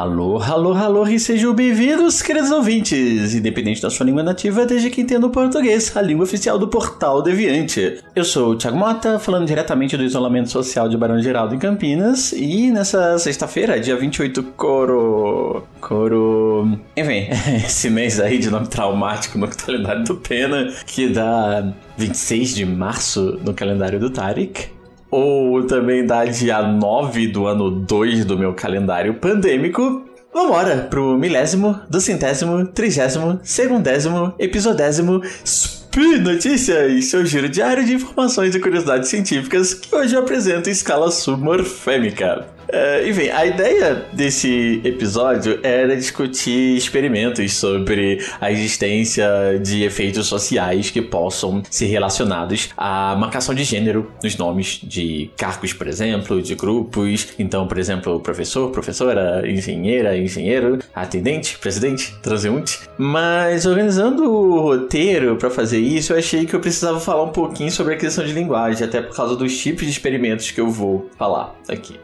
Alô, alô, alô e sejam bem-vindos, queridos ouvintes, independente da sua língua nativa, desde que entenda o português, a língua oficial do Portal Deviante. Eu sou o Thiago Mota, falando diretamente do isolamento social de Barão Geraldo em Campinas, e nessa sexta-feira, dia 28, coro... coro... Enfim, esse mês aí de nome traumático no calendário do Pena, que dá 26 de março no calendário do Tarek, ou também dá dia 9 do ano 2 do meu calendário pandêmico, vambora pro milésimo, duzentésimo, trigésimo, segundésimo, episodésimo Speed Notícias, seu giro diário de informações e curiosidades científicas que hoje eu apresento em escala submorfêmica. Uh, enfim, a ideia desse episódio era discutir experimentos sobre a existência de efeitos sociais que possam ser relacionados à marcação de gênero nos nomes de cargos, por exemplo, de grupos. Então, por exemplo, professor, professora, engenheira, engenheiro, atendente, presidente, transeunte. Mas organizando o roteiro para fazer isso, eu achei que eu precisava falar um pouquinho sobre a aquisição de linguagem, até por causa dos tipos de experimentos que eu vou falar aqui.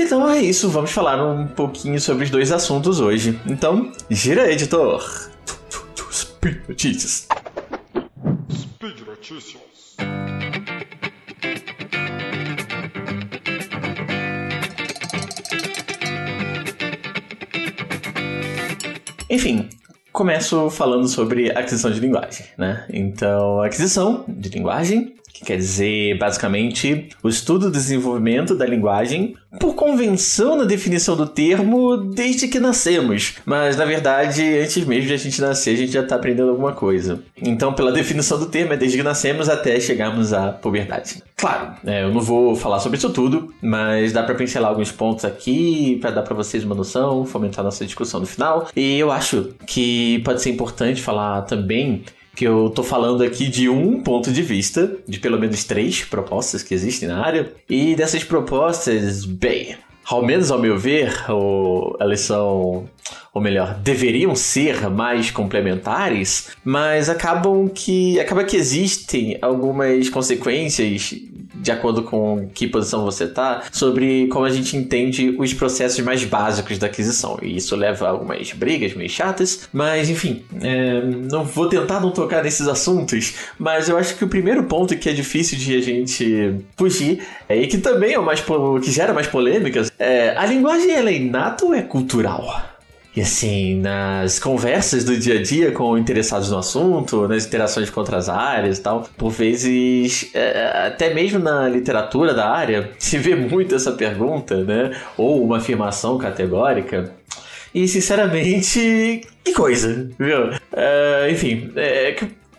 Então é isso, vamos falar um pouquinho sobre os dois assuntos hoje. Então, gira editor. Speed Notícias. Speed Notícias. Enfim, começo falando sobre aquisição de linguagem, né? Então, aquisição de linguagem que quer dizer basicamente o estudo e desenvolvimento da linguagem por convenção na definição do termo desde que nascemos. Mas na verdade, antes mesmo de a gente nascer, a gente já está aprendendo alguma coisa. Então, pela definição do termo, é desde que nascemos até chegarmos à puberdade. Claro, é, eu não vou falar sobre isso tudo, mas dá para pincelar alguns pontos aqui para dar para vocês uma noção, fomentar nossa discussão no final. E eu acho que pode ser importante falar também que eu tô falando aqui de um ponto de vista, de pelo menos três propostas que existem na área, e dessas propostas, bem, ao menos ao meu ver, ou, elas são, ou melhor, deveriam ser mais complementares, mas acabam que acaba que existem algumas consequências de acordo com que posição você está, sobre como a gente entende os processos mais básicos da aquisição. E isso leva a algumas brigas meio chatas, mas enfim, é, não vou tentar não tocar nesses assuntos, mas eu acho que o primeiro ponto que é difícil de a gente fugir, é, e que também é o mais que gera mais polêmicas, é a linguagem ela é inata ou é cultural? E assim, nas conversas do dia a dia com interessados no assunto, nas interações com outras áreas e tal, por vezes, é, até mesmo na literatura da área, se vê muito essa pergunta, né? Ou uma afirmação categórica. E sinceramente, que coisa, viu? Uh, enfim, é,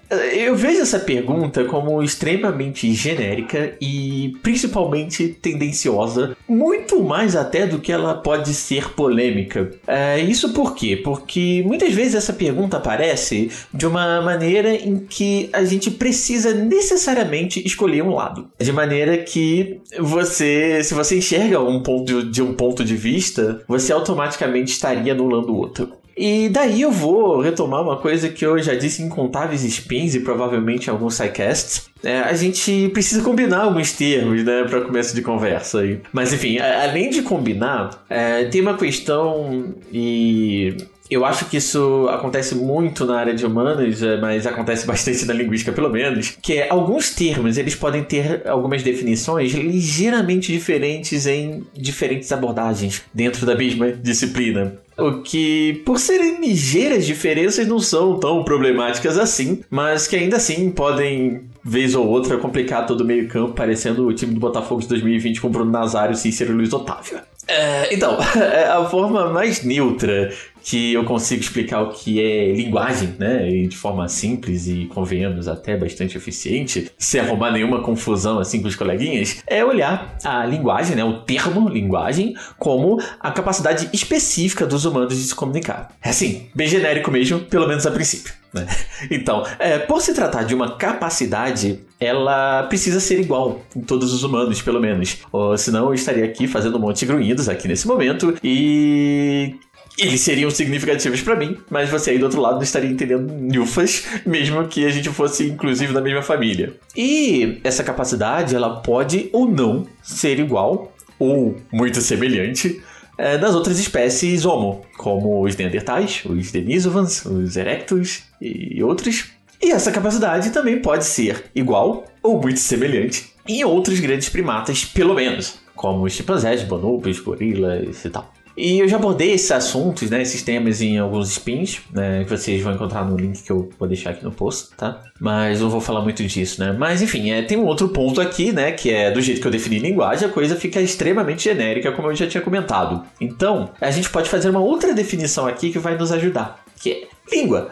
eu vejo essa pergunta como extremamente genérica e principalmente tendenciosa, muito mais até do que ela pode ser polêmica. É, isso por quê? Porque muitas vezes essa pergunta aparece de uma maneira em que a gente precisa necessariamente escolher um lado. De maneira que você, se você enxerga um ponto de um ponto de vista, você automaticamente estaria anulando o outro. E daí eu vou retomar uma coisa que eu já disse em incontáveis spins e provavelmente em alguns sidecasts. É, a gente precisa combinar alguns termos, né, para começo de conversa aí. Mas enfim, além de combinar, é, tem uma questão e eu acho que isso acontece muito na área de humanas, é, mas acontece bastante na linguística, pelo menos, que é alguns termos, eles podem ter algumas definições ligeiramente diferentes em diferentes abordagens dentro da mesma disciplina. O que, por serem ligeiras diferenças, não são tão problemáticas assim, mas que ainda assim podem, vez ou outra, complicar todo o meio-campo, parecendo o time do Botafogo de 2020 com Bruno Nazário, Cícero e Luiz Otávio. É, então, a forma mais neutra que eu consigo explicar o que é linguagem, né? E de forma simples e, convenhamos, até bastante eficiente, sem arrumar nenhuma confusão assim com os coleguinhas, é olhar a linguagem, né? O termo linguagem, como a capacidade específica dos humanos de se comunicar. É assim, bem genérico mesmo, pelo menos a princípio. Né? Então, é, por se tratar de uma capacidade, ela precisa ser igual em todos os humanos, pelo menos. Ou senão eu estaria aqui fazendo um monte de grunhidos aqui nesse momento e eles seriam significativos para mim, mas você aí do outro lado não estaria entendendo nufas, mesmo que a gente fosse inclusive da mesma família. E essa capacidade, ela pode ou não ser igual ou muito semelhante é, das outras espécies Homo, como os Neandertais, os Denisovans, os Erectus e outros. E essa capacidade também pode ser igual ou muito semelhante em outros grandes primatas, pelo menos, como os chimpanzés, bonobos, gorilas e tal. E eu já abordei esses assuntos, né, esses temas em alguns spins, né, que vocês vão encontrar no link que eu vou deixar aqui no post, tá? Mas não vou falar muito disso, né? Mas enfim, é, tem um outro ponto aqui, né, que é do jeito que eu defini linguagem, a coisa fica extremamente genérica, como eu já tinha comentado. Então, a gente pode fazer uma outra definição aqui que vai nos ajudar, que é língua.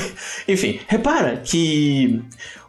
enfim, repara que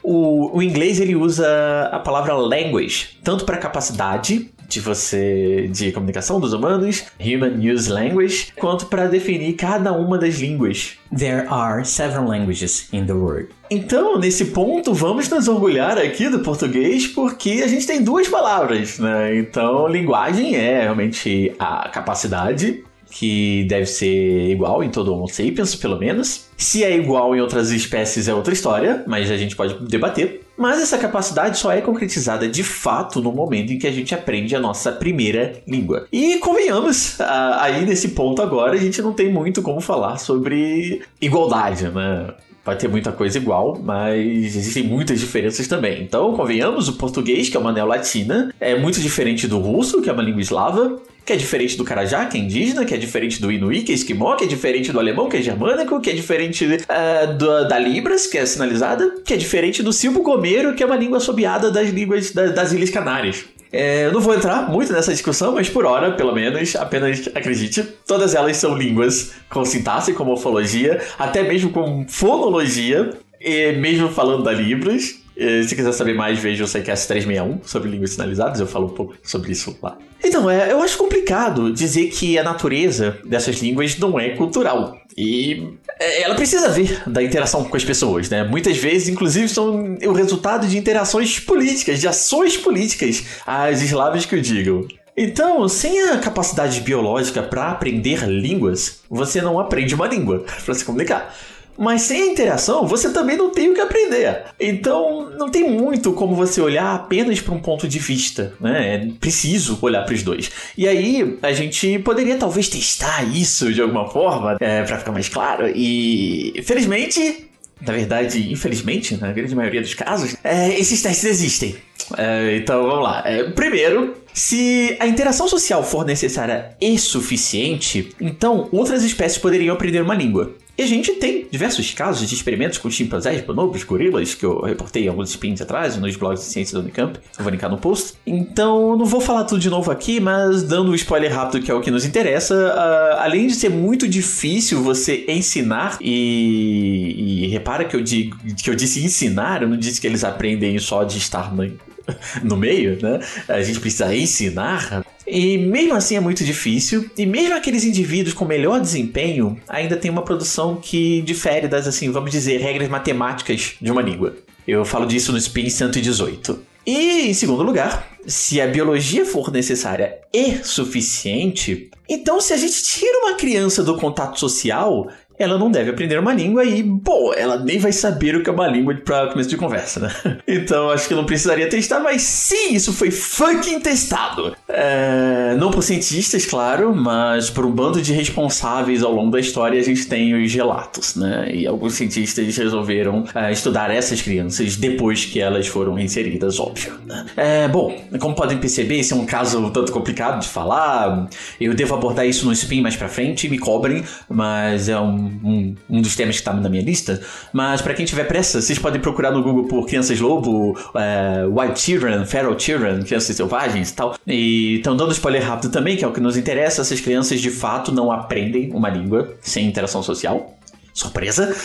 o, o inglês ele usa a palavra language tanto para capacidade de você de comunicação dos humanos, Human Use Language, quanto para definir cada uma das línguas. There are several languages in the world. Então, nesse ponto, vamos nos orgulhar aqui do português porque a gente tem duas palavras, né? Então, linguagem é realmente a capacidade que deve ser igual em todo Homo sapiens, pelo menos. Se é igual em outras espécies é outra história, mas a gente pode debater. Mas essa capacidade só é concretizada de fato no momento em que a gente aprende a nossa primeira língua. E convenhamos, aí nesse ponto agora a gente não tem muito como falar sobre igualdade, né? vai ter muita coisa igual, mas existem muitas diferenças também. Então, convenhamos, o português, que é uma neolatina, é muito diferente do russo, que é uma língua eslava, que é diferente do Carajá, que é indígena, que é diferente do Inuí, que é esquimó, que é diferente do alemão, que é germânico, que é diferente uh, do, da Libras, que é sinalizada, que é diferente do silbo-gomero, que é uma língua assobiada das línguas da, das Ilhas Canárias. É, eu não vou entrar muito nessa discussão, mas por hora, pelo menos, apenas acredite, todas elas são línguas com sintaxe, com morfologia, até mesmo com fonologia, e mesmo falando da Libras. Se quiser saber mais, veja o CQS 361 sobre línguas sinalizadas, eu falo um pouco sobre isso lá. Então, é, eu acho complicado dizer que a natureza dessas línguas não é cultural. E é, ela precisa vir da interação com as pessoas, né? Muitas vezes, inclusive, são o resultado de interações políticas, de ações políticas, as eslavas que o digam. Então, sem a capacidade biológica para aprender línguas, você não aprende uma língua para se comunicar. Mas sem interação, você também não tem o que aprender. Então, não tem muito como você olhar apenas para um ponto de vista, né? É preciso olhar para os dois. E aí, a gente poderia talvez testar isso de alguma forma, é, para ficar mais claro. E, felizmente, na verdade, infelizmente, na grande maioria dos casos, é, esses testes existem. É, então vamos lá. É, primeiro, se a interação social for necessária e suficiente, então outras espécies poderiam aprender uma língua. E a gente tem diversos casos de experimentos com chimpanzés, bonobos, gorilas, que eu reportei alguns spins atrás nos blogs de ciência da Unicamp. Eu vou linkar no post. Então, não vou falar tudo de novo aqui, mas dando um spoiler rápido que é o que nos interessa, uh, além de ser muito difícil você ensinar, e, e repara que eu, digo, que eu disse ensinar, eu não disse que eles aprendem só de estar no, no meio, né? A gente precisa ensinar. E mesmo assim é muito difícil. E mesmo aqueles indivíduos com melhor desempenho ainda tem uma produção que difere das, assim, vamos dizer, regras matemáticas de uma língua. Eu falo disso no Spin 118. E, em segundo lugar, se a biologia for necessária e suficiente, então se a gente tira uma criança do contato social, ela não deve aprender uma língua e, bom, ela nem vai saber o que é uma língua para começo de conversa, né? Então acho que não precisaria testar, mas sim, isso foi fucking testado. É, não por cientistas, claro, mas por um bando de responsáveis ao longo da história a gente tem os relatos, né? E alguns cientistas resolveram é, estudar essas crianças depois que elas foram inseridas, óbvio. Né? É, bom, como podem perceber, esse é um caso tanto complicado de falar. Eu devo abordar isso no spin mais pra frente, me cobrem, mas é um um, um dos temas que tá na minha lista. Mas para quem tiver pressa, vocês podem procurar no Google por Crianças Lobo, uh, White Children, Feral Children, Crianças Selvagens e tal. E estão dando spoiler rápido também, que é o que nos interessa. Essas crianças de fato não aprendem uma língua sem interação social surpresa,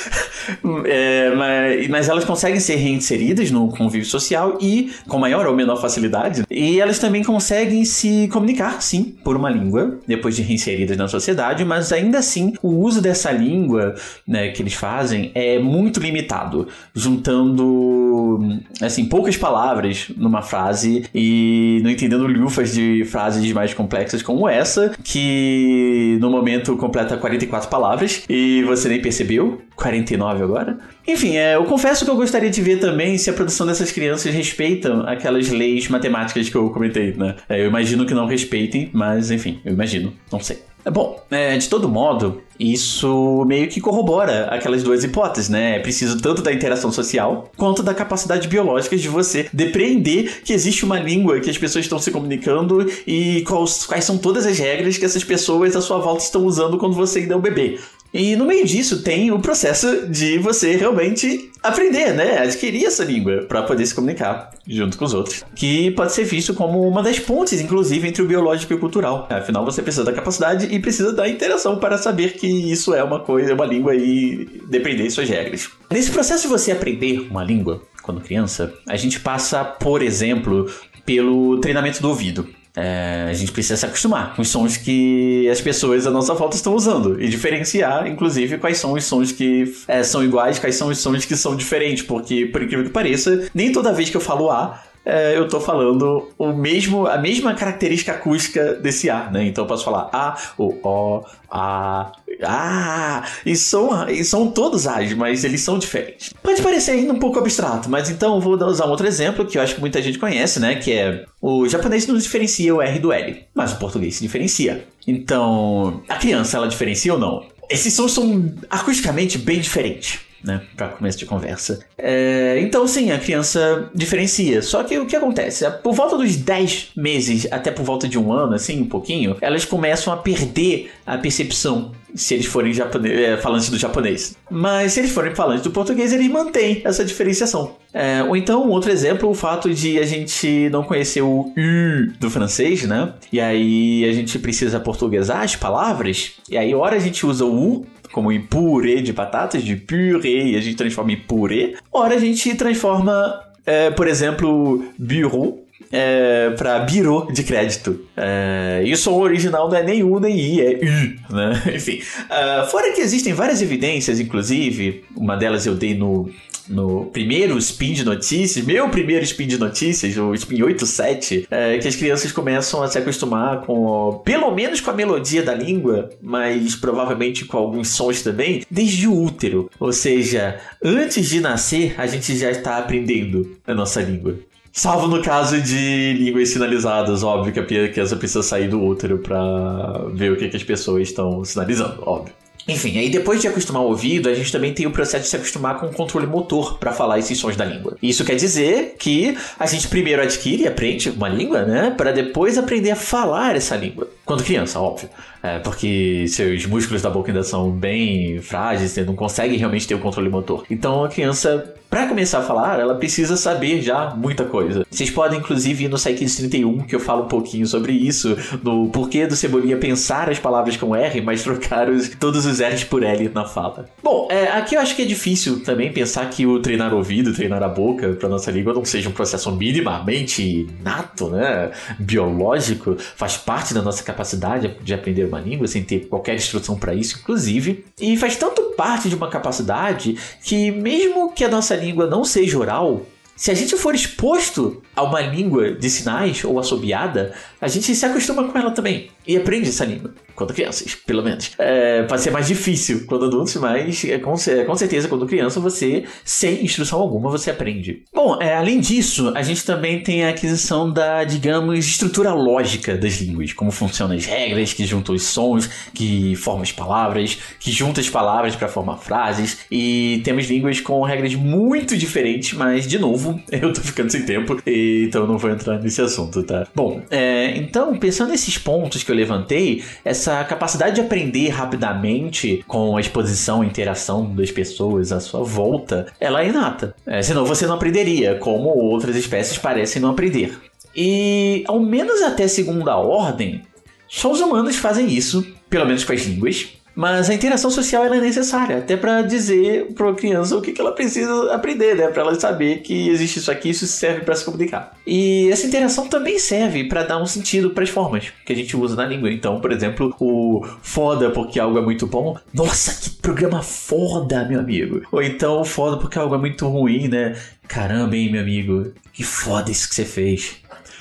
é, mas, mas, elas conseguem ser reinseridas no convívio social e com maior ou menor facilidade. E elas também conseguem se comunicar, sim, por uma língua, depois de reinseridas na sociedade, mas ainda assim o uso dessa língua né, que eles fazem é muito limitado, juntando assim poucas palavras numa frase e não entendendo lufas de frases mais complexas como essa, que no momento completa 44 palavras e você nem percebe percebeu, 49 agora. Enfim, é, eu confesso que eu gostaria de ver também se a produção dessas crianças respeitam aquelas leis matemáticas que eu comentei, né? É, eu imagino que não respeitem, mas enfim, eu imagino, não sei. É bom, é, de todo modo, isso meio que corrobora aquelas duas hipóteses, né? É preciso tanto da interação social quanto da capacidade biológica de você depreender que existe uma língua que as pessoas estão se comunicando e quais, quais são todas as regras que essas pessoas à sua volta estão usando quando você ainda é um bebê. E no meio disso tem o processo de você realmente aprender, né? Adquirir essa língua para poder se comunicar junto com os outros. Que pode ser visto como uma das pontes, inclusive, entre o biológico e o cultural. Afinal, você precisa da capacidade e precisa da interação para saber que isso é uma coisa, uma língua e depender de suas regras. Nesse processo de você aprender uma língua, quando criança, a gente passa, por exemplo, pelo treinamento do ouvido. É, a gente precisa se acostumar com os sons que as pessoas à nossa volta estão usando e diferenciar, inclusive, quais são os sons que é, são iguais, quais são os sons que são diferentes, porque, por incrível que pareça, nem toda vez que eu falo A, é, eu tô falando o mesmo, a mesma característica acústica desse A, né? Então eu posso falar A, o O, A, A, e são, e são todos A's, mas eles são diferentes. Pode parecer ainda um pouco abstrato, mas então eu vou usar um outro exemplo que eu acho que muita gente conhece, né? Que é o japonês não diferencia o R do L, mas o português se diferencia. Então, a criança ela diferencia ou não? Esses sons são acusticamente bem diferentes né? Para começo de conversa. É, então, sim, a criança diferencia. Só que o que acontece? Por volta dos 10 meses, até por volta de um ano, assim, um pouquinho, elas começam a perder a percepção se eles forem japonês, é, falantes do japonês. Mas se eles forem falantes do português, eles mantêm essa diferenciação. É, ou então, um outro exemplo, o fato de a gente não conhecer o U do francês, né? E aí a gente precisa portuguesar as palavras. E aí, hora a gente usa o U como em purê de batatas, de purê, e a gente transforma em purê. Ora, a gente transforma, é, por exemplo, bureau é, para biro de crédito. É, e o som original não é nem U nem I, é U, né? Enfim. Uh, fora que existem várias evidências, inclusive, uma delas eu dei no no primeiro spin de notícias, meu primeiro spin de notícias, o spin 87, é que as crianças começam a se acostumar com, pelo menos com a melodia da língua, mas provavelmente com alguns sons também, desde o útero. Ou seja, antes de nascer, a gente já está aprendendo a nossa língua. Salvo no caso de línguas sinalizadas, óbvio que a criança precisa sair do útero para ver o que, que as pessoas estão sinalizando, óbvio. Enfim, aí depois de acostumar o ouvido, a gente também tem o processo de se acostumar com o controle motor para falar esses sons da língua. Isso quer dizer que a gente primeiro adquire e aprende uma língua, né, para depois aprender a falar essa língua. Quando criança, óbvio. É, porque seus músculos da boca ainda são bem frágeis, você não consegue realmente ter o controle motor. Então a criança para começar a falar, ela precisa saber já muita coisa. Vocês podem, inclusive, ir no Psykids 31, que eu falo um pouquinho sobre isso, no porquê do Cebolinha pensar as palavras com R, mas trocar os, todos os R's por L na fala. Bom, é, aqui eu acho que é difícil também pensar que o treinar o ouvido, treinar a boca para nossa língua não seja um processo minimamente nato, né? Biológico, faz parte da nossa capacidade de aprender uma língua sem ter qualquer instrução para isso, inclusive. E faz tanto parte de uma capacidade que, mesmo que a nossa língua não seja oral, se a gente for exposto a uma língua de sinais ou assobiada, a gente se acostuma com ela também e aprende essa língua. Quando crianças, pelo menos. É, pode ser mais difícil quando adultos, mas é, com, com, certeza quando criança você, sem instrução alguma, você aprende. Bom, é, além disso, a gente também tem a aquisição da, digamos, estrutura lógica das línguas. Como funcionam as regras, que juntam os sons, que formam as palavras, que juntam as palavras para formar frases. E temos línguas com regras muito diferentes, mas, de novo, eu tô ficando sem tempo, então não vou entrar nesse assunto, tá? Bom, é, então, pensando nesses pontos que eu levantei, essa capacidade de aprender rapidamente com a exposição e interação das pessoas à sua volta, ela é inata. É, senão você não aprenderia, como outras espécies parecem não aprender. E, ao menos até segunda ordem, só os humanos fazem isso, pelo menos com as línguas, mas a interação social é necessária, até para dizer para a criança o que, que ela precisa aprender, né? Para ela saber que existe isso aqui, isso serve para se comunicar. E essa interação também serve para dar um sentido para as formas que a gente usa na língua. Então, por exemplo, o foda porque algo é muito bom. Nossa, que programa foda, meu amigo. Ou então foda porque algo é muito ruim, né? Caramba, hein, meu amigo. Que foda isso que você fez.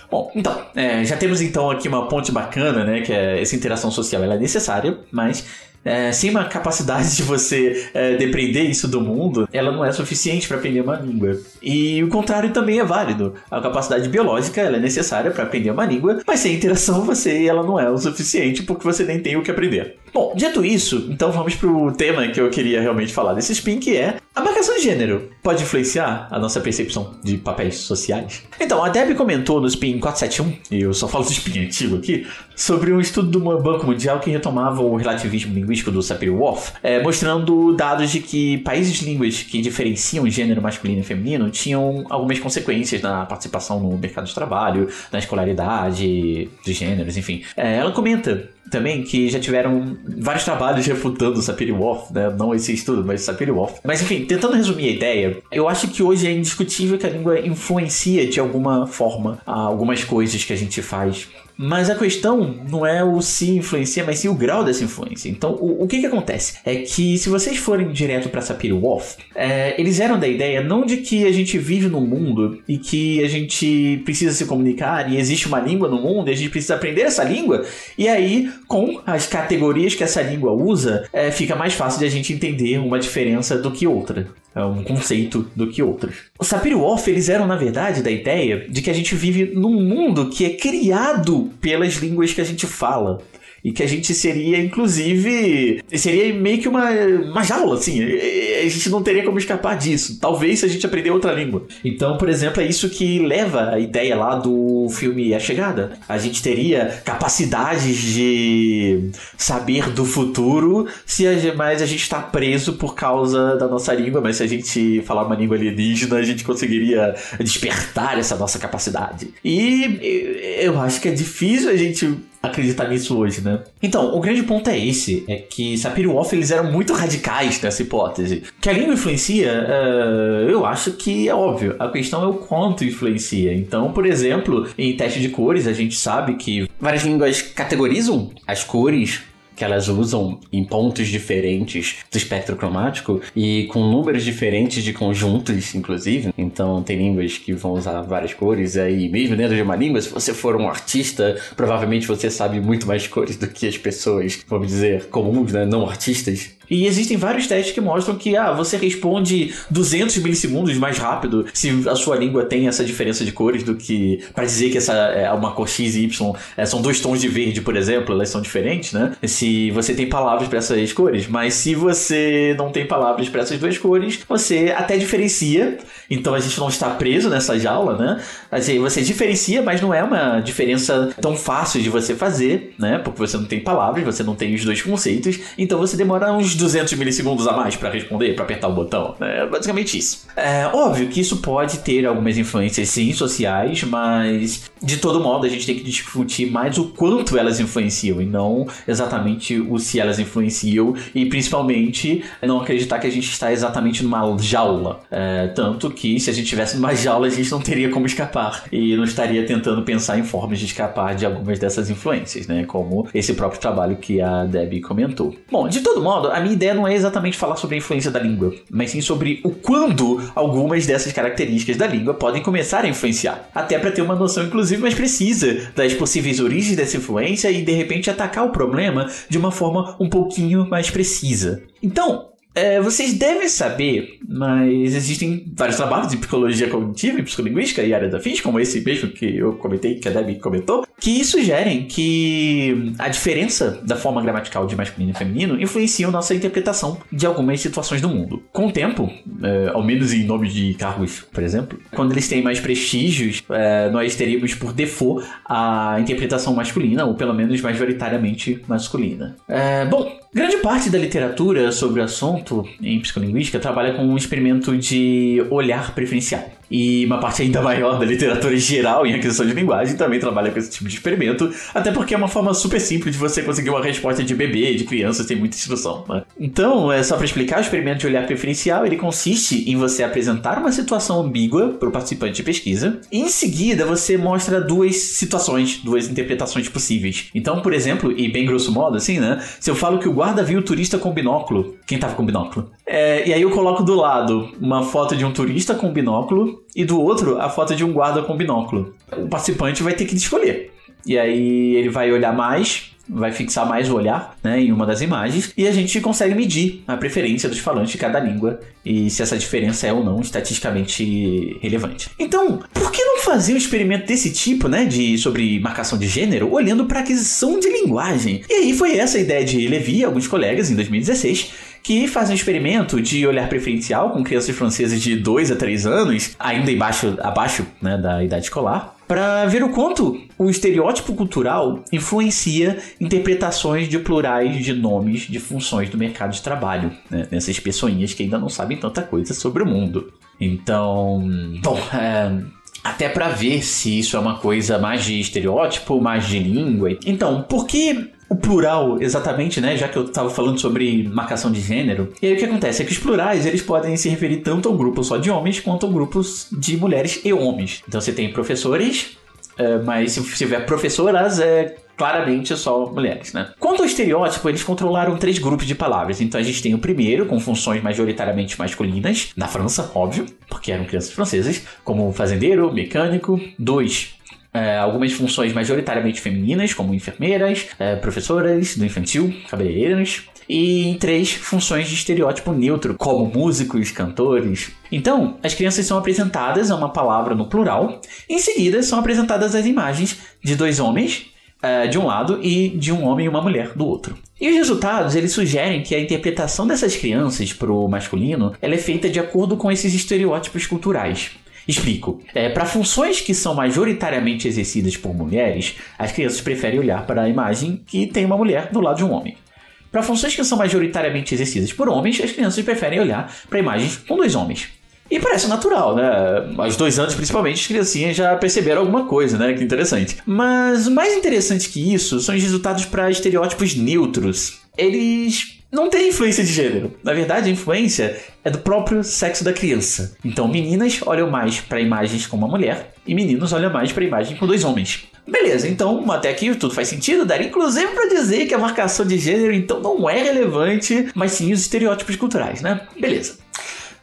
Bom, então, é, já temos então aqui uma ponte bacana, né? Que é essa interação social ela é necessária, mas É, sem uma capacidade de você é, depreender isso do mundo, ela não é suficiente para aprender uma língua. E o contrário também é válido. A capacidade biológica ela é necessária para aprender uma língua, mas sem interação você ela não é o suficiente porque você nem tem o que aprender. Bom, dito isso, então vamos pro tema que eu queria realmente falar desse spin, que é a marcação de gênero. Pode influenciar a nossa percepção de papéis sociais? Então, a Deb comentou no spin 471, e eu só falo do spin antigo aqui, sobre um estudo do Banco Mundial que retomava o relativismo linguístico do Sapir-Whorf, é, mostrando dados de que países línguas que diferenciam gênero masculino e feminino tinham algumas consequências na participação no mercado de trabalho, na escolaridade de gêneros, enfim. É, ela comenta também que já tiveram vários trabalhos refutando Sapir-Whorf, né? Não esse estudo, mas Sapir-Whorf. Mas enfim, tentando resumir a ideia, eu acho que hoje é indiscutível que a língua influencia de alguma forma algumas coisas que a gente faz mas a questão não é o se influencia, mas sim o grau dessa influência. Então, o, o que que acontece? É que se vocês forem direto para Sapir-Whorf, é, eles eram da ideia não de que a gente vive no mundo e que a gente precisa se comunicar e existe uma língua no mundo e a gente precisa aprender essa língua, e aí, com as categorias que essa língua usa, é, fica mais fácil de a gente entender uma diferença do que outra um conceito do que outros. Os Sapir-Whorf, eles eram, na verdade, da ideia de que a gente vive num mundo que é criado pelas línguas que a gente fala e que a gente seria, inclusive, seria meio que uma, uma jaula, assim. A gente não teria como escapar disso. Talvez se a gente aprender outra língua. Então, por exemplo, é isso que leva a ideia lá do filme A Chegada. A gente teria capacidades de saber do futuro, se a, mas a gente está preso por causa da nossa língua. Mas se a gente falar uma língua alienígena, a gente conseguiria despertar essa nossa capacidade. E eu acho que é difícil a gente acreditar nisso hoje, né? Então, o grande ponto é esse, é que Sapir-Whorf eles eram muito radicais nessa hipótese. Que a língua influencia, uh, eu acho que é óbvio. A questão é o quanto influencia. Então, por exemplo, em teste de cores, a gente sabe que várias línguas categorizam as cores que elas usam em pontos diferentes do espectro cromático e com números diferentes de conjuntos, inclusive. Então, tem línguas que vão usar várias cores, e aí, mesmo dentro de uma língua, se você for um artista, provavelmente você sabe muito mais cores do que as pessoas, vamos dizer, comuns, né? não artistas. E existem vários testes que mostram que ah, você responde 200 milissegundos mais rápido se a sua língua tem essa diferença de cores do que para dizer que essa é uma cor X e Y é, são dois tons de verde, por exemplo, elas são diferentes, né? Se você tem palavras para essas cores, mas se você não tem palavras para essas duas cores, você até diferencia. Então a gente não está preso nessa jaula, né? Assim, você diferencia, mas não é uma diferença tão fácil de você fazer, né? Porque você não tem palavras, você não tem os dois conceitos, então você demora uns 200 milissegundos a mais para responder, para apertar o botão. É basicamente isso. É óbvio que isso pode ter algumas influências sim sociais, mas de todo modo a gente tem que discutir mais o quanto elas influenciam e não exatamente o se elas influenciam e principalmente não acreditar que a gente está exatamente numa jaula. É, tanto que se a gente tivesse numa jaula a gente não teria como escapar e não estaria tentando pensar em formas de escapar de algumas dessas influências, né? Como esse próprio trabalho que a Debbie comentou. Bom, de todo modo, a minha ideia não é exatamente falar sobre a influência da língua, mas sim sobre o quando algumas dessas características da língua podem começar a influenciar. Até para ter uma noção, inclusive, mais precisa das possíveis origens dessa influência e de repente atacar o problema de uma forma um pouquinho mais precisa. Então, é, vocês devem saber, mas existem vários trabalhos em psicologia cognitiva, em psicolinguística e área da FIS, como esse mesmo que eu comentei, que a Debbie comentou, que sugerem que a diferença da forma gramatical de masculino e feminino influenciam nossa interpretação de algumas situações do mundo. Com o tempo, é, ao menos em nome de cargos, por exemplo, quando eles têm mais prestígios, é, nós teríamos por default a interpretação masculina, ou pelo menos majoritariamente masculina. É, bom, grande parte da literatura sobre o assunto em psicolinguística trabalha com um experimento de olhar preferencial. E uma parte ainda maior da literatura geral em aquisição de linguagem também trabalha com esse tipo de experimento, até porque é uma forma super simples de você conseguir uma resposta de bebê, de criança, sem muita instrução. Né? Então, é só para explicar, o experimento de olhar preferencial ele consiste em você apresentar uma situação ambígua para o participante de pesquisa, e em seguida você mostra duas situações, duas interpretações possíveis. Então, por exemplo, e bem grosso modo, assim, né? Se eu falo que o guarda viu o turista com binóculo, quem tava com binóculo? É, e aí eu coloco do lado uma foto de um turista com binóculo e do outro a foto de um guarda com binóculo. O participante vai ter que escolher. E aí ele vai olhar mais vai fixar mais o olhar né, em uma das imagens e a gente consegue medir a preferência dos falantes de cada língua e se essa diferença é ou não estatisticamente relevante. Então, por que não fazer um experimento desse tipo, né, de sobre marcação de gênero, olhando para aquisição de linguagem? E aí foi essa a ideia de Levi e alguns colegas em 2016 que fazem um experimento de olhar preferencial com crianças francesas de 2 a 3 anos, ainda embaixo, abaixo né, da idade escolar, para ver o quanto o estereótipo cultural influencia interpretações de plurais de nomes de funções do mercado de trabalho, né? nessas pessoinhas que ainda não sabem tanta coisa sobre o mundo. Então, bom, é, até para ver se isso é uma coisa mais de estereótipo, mais de língua. Então, por que o plural, exatamente, né? Já que eu estava falando sobre marcação de gênero. E aí o que acontece é que os plurais, eles podem se referir tanto ao grupo só de homens quanto ao grupos de mulheres e homens. Então você tem professores, é, mas se tiver professoras, é claramente só mulheres, né? Quanto ao estereótipo, eles controlaram três grupos de palavras. Então a gente tem o primeiro, com funções majoritariamente masculinas, na França, óbvio, porque eram crianças francesas, como fazendeiro, mecânico. Dois, é, algumas funções majoritariamente femininas, como enfermeiras, é, professoras do infantil, cabeleireiras, e em três funções de estereótipo neutro, como músicos, cantores. Então, as crianças são apresentadas a uma palavra no plural, em seguida são apresentadas as imagens de dois homens é, de um lado e de um homem e uma mulher do outro. E os resultados eles sugerem que a interpretação dessas crianças para o masculino ela é feita de acordo com esses estereótipos culturais. Explico. É, para funções que são majoritariamente exercidas por mulheres, as crianças preferem olhar para a imagem que tem uma mulher do lado de um homem. Para funções que são majoritariamente exercidas por homens, as crianças preferem olhar para imagens com dois homens. E parece natural, né? Aos dois anos, principalmente, as criancinhas já perceberam alguma coisa, né? Que interessante. Mas o mais interessante que isso são os resultados para estereótipos neutros. Eles não tem influência de gênero. Na verdade, a influência é do próprio sexo da criança. Então, meninas olham mais para imagens com uma mulher e meninos olham mais para imagens com dois homens. Beleza, então até aqui tudo faz sentido, daria inclusive para dizer que a marcação de gênero então não é relevante, mas sim os estereótipos culturais, né? Beleza.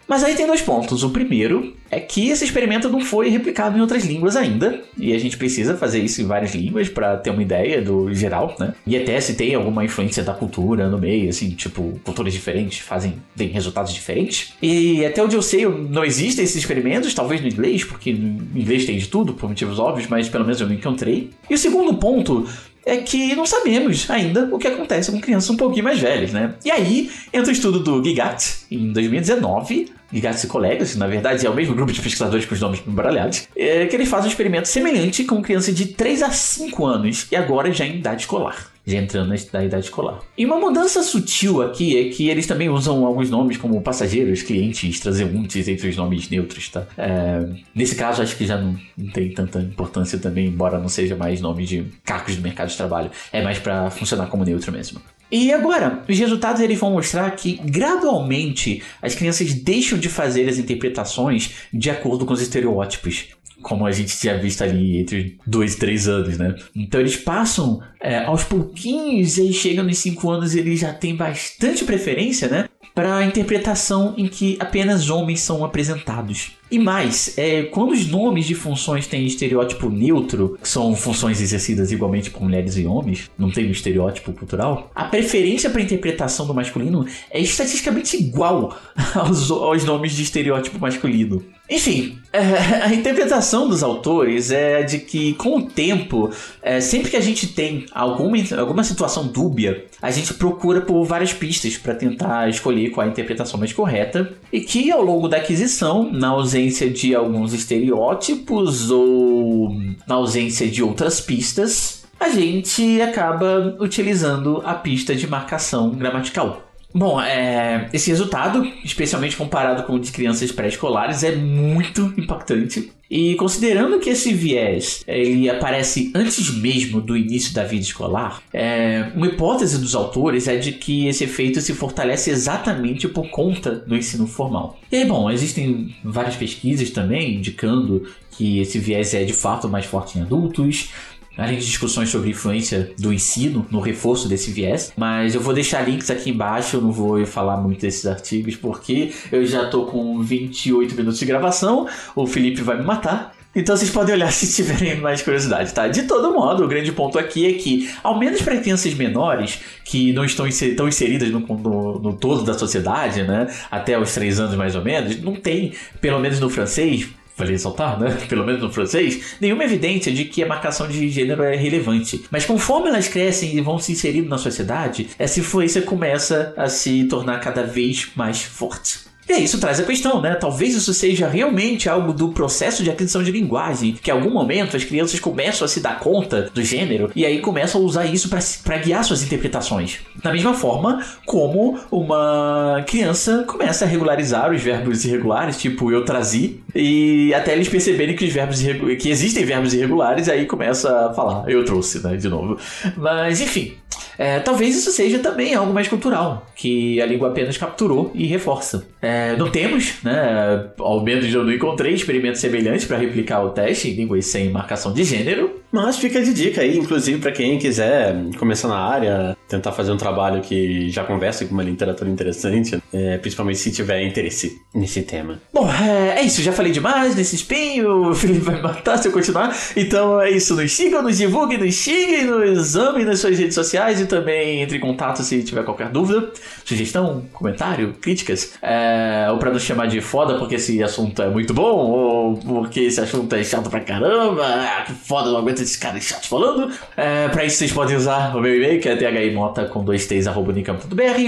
Mas aí tem dois pontos. O primeiro é que esse experimento não foi replicado em outras línguas ainda, e a gente precisa fazer isso em várias línguas para ter uma ideia do geral, né? E até se tem alguma influência da cultura no meio, assim, tipo, culturas diferentes fazem têm resultados diferentes. E até onde eu sei, não existem esses experimentos, talvez no inglês, porque no inglês tem de tudo, por motivos óbvios, mas pelo menos eu não encontrei. E o segundo ponto é que não sabemos ainda o que acontece com crianças um pouquinho mais velhas, né? E aí entra o estudo do Gigat em 2019, Gigat e colegas, na verdade é o mesmo grupo de pesquisadores com os nomes embaralhados, é que ele faz um experimento semelhante com crianças de 3 a 5 anos e agora já em idade escolar já entrando na idade escolar. E uma mudança sutil aqui é que eles também usam alguns nomes como passageiros, clientes, transeuntes entre os nomes neutros, tá? É, nesse caso, acho que já não, não, tem tanta importância também, embora não seja mais nome de cargos do mercado de trabalho. É mais para funcionar como neutro mesmo. E agora, os resultados eles vão mostrar que gradualmente as crianças deixam de fazer as interpretações de acordo com os estereótipos como a gente tinha visto ali entre dois e três anos, né? Então eles passam é, aos pouquinhos e chegam nos cinco anos eles já têm bastante preferência, né? Para a interpretação em que apenas homens são apresentados. E mais, é, quando os nomes de funções têm estereótipo neutro, que são funções exercidas igualmente por mulheres e homens, não tem um estereótipo cultural, a preferência para interpretação do masculino é estatisticamente igual aos, aos nomes de estereótipo masculino. Enfim, a interpretação dos autores é de que, com o tempo, é, sempre que a gente tem alguma, alguma situação dúbia, a gente procura por várias pistas para tentar escolher qual a interpretação mais correta, e que ao longo da aquisição, na ausência de alguns estereótipos ou na ausência de outras pistas, a gente acaba utilizando a pista de marcação gramatical. Bom, é, esse resultado, especialmente comparado com o de crianças pré-escolares, é muito impactante. E considerando que esse viés ele aparece antes mesmo do início da vida escolar, é, uma hipótese dos autores é de que esse efeito se fortalece exatamente por conta do ensino formal. E aí, bom, existem várias pesquisas também indicando que esse viés é de fato mais forte em adultos, além de discussões sobre influência do ensino no reforço desse viés. Mas eu vou deixar links aqui embaixo, eu não vou falar muito desses artigos porque eu já tô com 28 minutos de gravação, o Felipe vai me matar. Então vocês podem olhar se tiverem mais curiosidade, tá? De todo modo, o grande ponto aqui é que, ao menos para crianças menores, que não estão tão inseridas no, no, no todo da sociedade, né? Até os três anos mais ou menos, não tem, pelo menos no francês, vale ressaltar, né? Pelo menos no francês, nenhuma evidência de que a marcação de gênero é relevante. Mas conforme elas crescem e vão se inserindo na sociedade, essa influência começa a se tornar cada vez mais forte. E aí isso traz a questão, né? Talvez isso seja realmente algo do processo de aquisição de linguagem, que em algum momento as crianças começam a se dar conta do gênero e aí começam a usar isso para guiar suas interpretações. Da mesma forma como uma criança começa a regularizar os verbos irregulares, tipo eu trazi, e até eles perceberem que os verbos que existem verbos irregulares, aí começa a falar eu trouxe, né, de novo. Mas enfim, é, talvez isso seja também algo mais cultural, que a língua apenas capturou e reforça. É, não temos, né, ao menos eu não encontrei experimentos semelhantes para replicar o teste em línguas sem marcação de gênero, mas fica de dica aí, inclusive para quem quiser começar na área, tentar fazer um trabalho que já converse com uma literatura interessante, é, principalmente se tiver interesse nesse tema. Bom, é, é, isso, já falei demais nesse espinho, o Felipe vai matar se eu continuar. Então é isso, nos sigam, nos divulguem, nos xinguem, nos amem nas suas redes sociais e também entre em contato se tiver qualquer dúvida, sugestão, comentário, críticas, é, ou para nos chamar de foda porque esse assunto é muito bom, ou porque esse assunto é chato pra caramba, ah, que foda, não aguento esses caras chatos falando. É, pra isso vocês podem usar o meu e-mail, que é thimota com dois t's arroba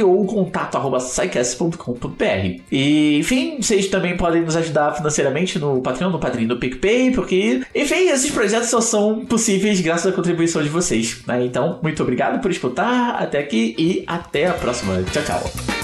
ou o contato arroba E, enfim, vocês também podem nos ajudar financeiramente no Patreon, no Padrinho, no PicPay, porque, enfim, esses projetos só são possíveis graças à contribuição de vocês. Né? Então, muito obrigado por escutar até aqui e até a próxima. Tchau, tchau.